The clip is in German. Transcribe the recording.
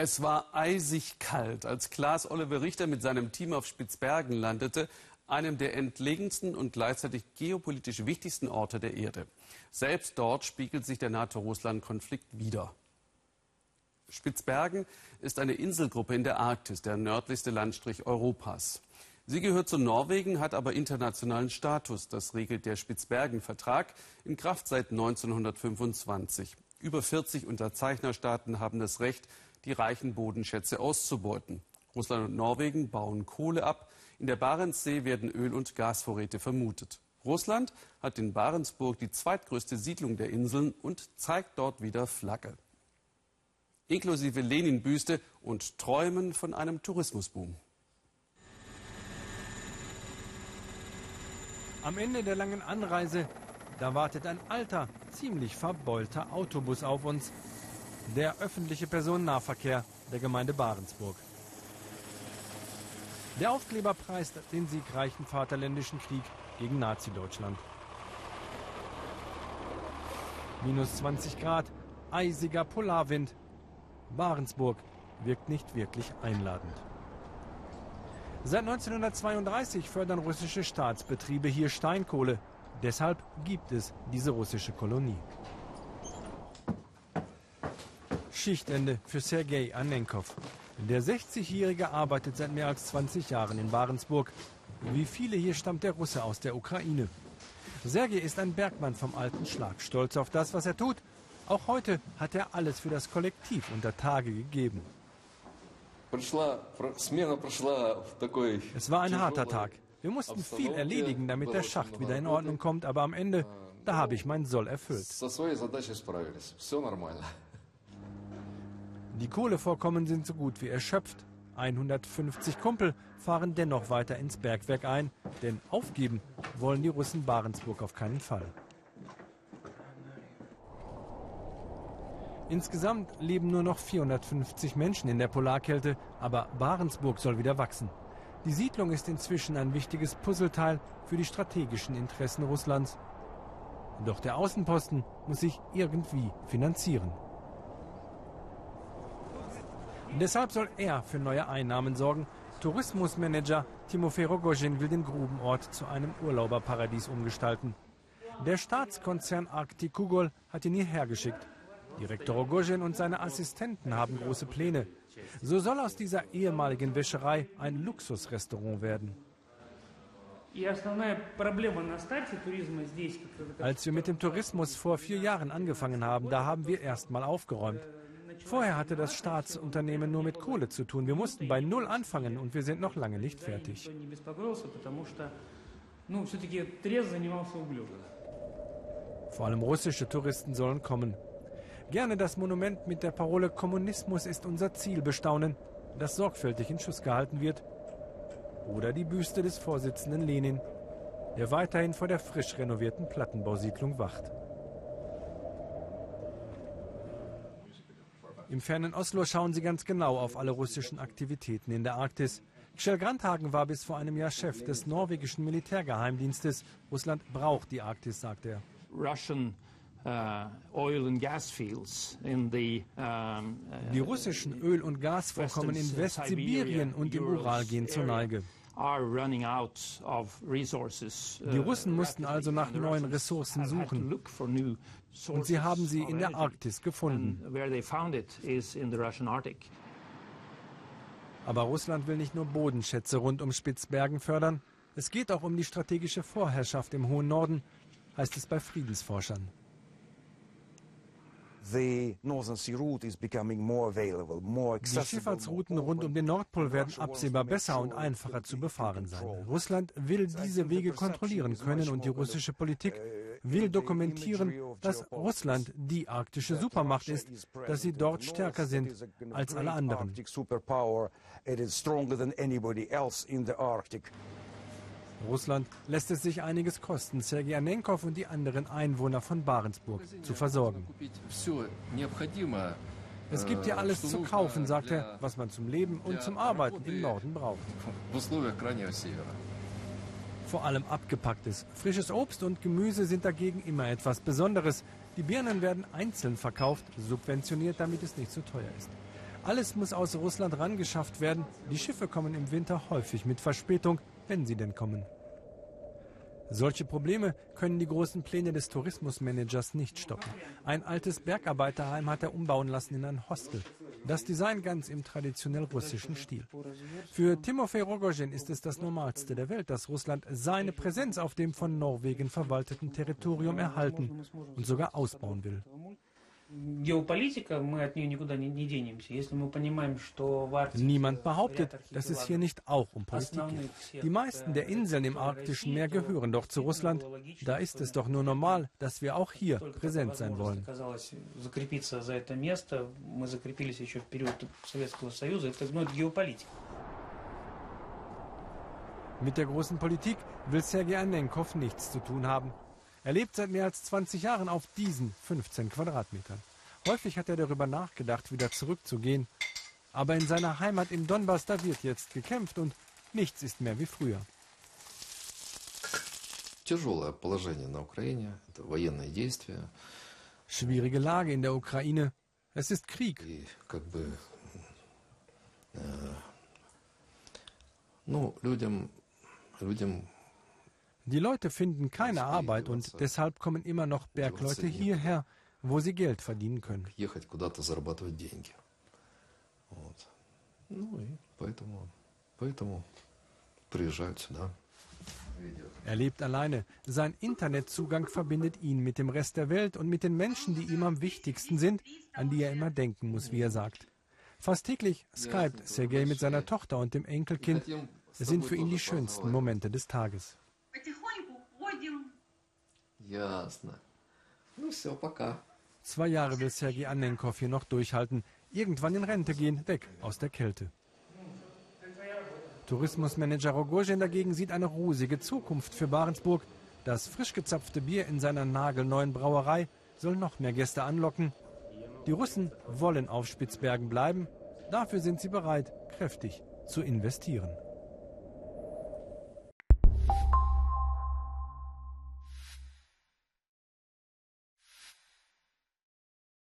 Es war eisig kalt, als Klaas Oliver Richter mit seinem Team auf Spitzbergen landete, einem der entlegensten und gleichzeitig geopolitisch wichtigsten Orte der Erde. Selbst dort spiegelt sich der NATO-Russland-Konflikt wieder. Spitzbergen ist eine Inselgruppe in der Arktis, der nördlichste Landstrich Europas. Sie gehört zu Norwegen, hat aber internationalen Status. Das regelt der Spitzbergen-Vertrag, in Kraft seit 1925. Über 40 Unterzeichnerstaaten haben das Recht, die reichen Bodenschätze auszubeuten. Russland und Norwegen bauen Kohle ab. In der Barentssee werden Öl- und Gasvorräte vermutet. Russland hat in Barentsburg die zweitgrößte Siedlung der Inseln und zeigt dort wieder Flagge. Inklusive Lenin-Büste und Träumen von einem Tourismusboom. Am Ende der langen Anreise, da wartet ein alter, ziemlich verbeulter Autobus auf uns der öffentliche Personennahverkehr der Gemeinde Barentsburg. Der Aufkleber preist den siegreichen Vaterländischen Krieg gegen Nazi-Deutschland. Minus 20 Grad, eisiger Polarwind. Barentsburg wirkt nicht wirklich einladend. Seit 1932 fördern russische Staatsbetriebe hier Steinkohle. Deshalb gibt es diese russische Kolonie. Schichtende für Sergei Anenkov. Der 60-Jährige arbeitet seit mehr als 20 Jahren in Barentsburg. Wie viele hier stammt der Russe aus der Ukraine. Sergei ist ein Bergmann vom alten Schlag, stolz auf das, was er tut. Auch heute hat er alles für das Kollektiv unter Tage gegeben. Es war ein harter Tag. Wir mussten viel erledigen, damit der Schacht wieder in Ordnung kommt, aber am Ende, da habe ich meinen Soll erfüllt. Die Kohlevorkommen sind so gut wie erschöpft. 150 Kumpel fahren dennoch weiter ins Bergwerk ein, denn aufgeben wollen die Russen Barentsburg auf keinen Fall. Insgesamt leben nur noch 450 Menschen in der Polarkälte, aber Barentsburg soll wieder wachsen. Die Siedlung ist inzwischen ein wichtiges Puzzleteil für die strategischen Interessen Russlands. Doch der Außenposten muss sich irgendwie finanzieren. Deshalb soll er für neue Einnahmen sorgen. Tourismusmanager Timofey Rogozhin will den Grubenort zu einem Urlauberparadies umgestalten. Der Staatskonzern Arctic Kugol hat ihn hierher geschickt. Direktor Rogozhin und seine Assistenten haben große Pläne. So soll aus dieser ehemaligen Wäscherei ein Luxusrestaurant werden. Als wir mit dem Tourismus vor vier Jahren angefangen haben, da haben wir erstmal aufgeräumt. Vorher hatte das Staatsunternehmen nur mit Kohle zu tun. Wir mussten bei Null anfangen und wir sind noch lange nicht fertig. Vor allem russische Touristen sollen kommen. Gerne das Monument mit der Parole Kommunismus ist unser Ziel bestaunen, das sorgfältig in Schuss gehalten wird. Oder die Büste des Vorsitzenden Lenin, der weiterhin vor der frisch renovierten Plattenbausiedlung wacht. Im fernen Oslo schauen sie ganz genau auf alle russischen Aktivitäten in der Arktis. Kjell Grandhagen war bis vor einem Jahr Chef des norwegischen Militärgeheimdienstes. Russland braucht die Arktis, sagt er. Russian die russischen Öl- und Gasvorkommen in Westsibirien und im Ural gehen zur Neige. Die Russen mussten also nach neuen Ressourcen suchen. Und sie haben sie in der Arktis gefunden. Aber Russland will nicht nur Bodenschätze rund um Spitzbergen fördern. Es geht auch um die strategische Vorherrschaft im hohen Norden, heißt es bei Friedensforschern. Die Schifffahrtsrouten rund um den Nordpol werden absehbar besser und einfacher zu befahren sein. Russland will diese Wege kontrollieren können und die russische Politik will dokumentieren, dass Russland die arktische Supermacht ist, dass sie dort stärker sind als alle anderen. Russland lässt es sich einiges kosten, Sergei Anenkov und die anderen Einwohner von Barentsburg zu versorgen. Es gibt hier alles zu kaufen, sagt er, was man zum Leben und zum Arbeiten im Norden braucht. Vor allem abgepacktes. Frisches Obst und Gemüse sind dagegen immer etwas Besonderes. Die Birnen werden einzeln verkauft, subventioniert, damit es nicht zu teuer ist. Alles muss aus Russland rangeschafft werden. Die Schiffe kommen im Winter häufig mit Verspätung, wenn sie denn kommen. Solche Probleme können die großen Pläne des Tourismusmanagers nicht stoppen. Ein altes Bergarbeiterheim hat er umbauen lassen in ein Hostel. Das Design ganz im traditionell russischen Stil. Für Timofey Rogozhin ist es das Normalste der Welt, dass Russland seine Präsenz auf dem von Norwegen verwalteten Territorium erhalten und sogar ausbauen will. Niemand behauptet, dass es hier nicht auch um Politik geht. Die meisten der Inseln im arktischen Meer gehören doch zu Russland. Da ist es doch nur normal, dass wir auch hier präsent sein wollen. Mit der großen Politik will Sergei Anenkov nichts zu tun haben. Er lebt seit mehr als 20 Jahren auf diesen 15 Quadratmetern. Häufig hat er darüber nachgedacht, wieder zurückzugehen. Aber in seiner Heimat im Donbass, da wird jetzt gekämpft und nichts ist mehr wie früher. Schwierige Lage in der Ukraine. Es ist Krieg. Die Leute finden keine Arbeit und deshalb kommen immer noch Bergleute hierher, wo sie Geld verdienen können. Er lebt alleine. Sein Internetzugang verbindet ihn mit dem Rest der Welt und mit den Menschen, die ihm am wichtigsten sind, an die er immer denken muss, wie er sagt. Fast täglich skypt Sergei mit seiner Tochter und dem Enkelkind. Es sind für ihn die schönsten Momente des Tages. Ясно. Ну все, пока. Zwei Jahre will Sergei Annenkov hier noch durchhalten. Irgendwann in Rente gehen, weg aus der Kälte. Tourismusmanager Rogozhin dagegen sieht eine rosige Zukunft für Barentsburg. Das frisch gezapfte Bier in seiner nagelneuen Brauerei soll noch mehr Gäste anlocken. Die Russen wollen auf Spitzbergen bleiben. Dafür sind sie bereit, kräftig zu investieren.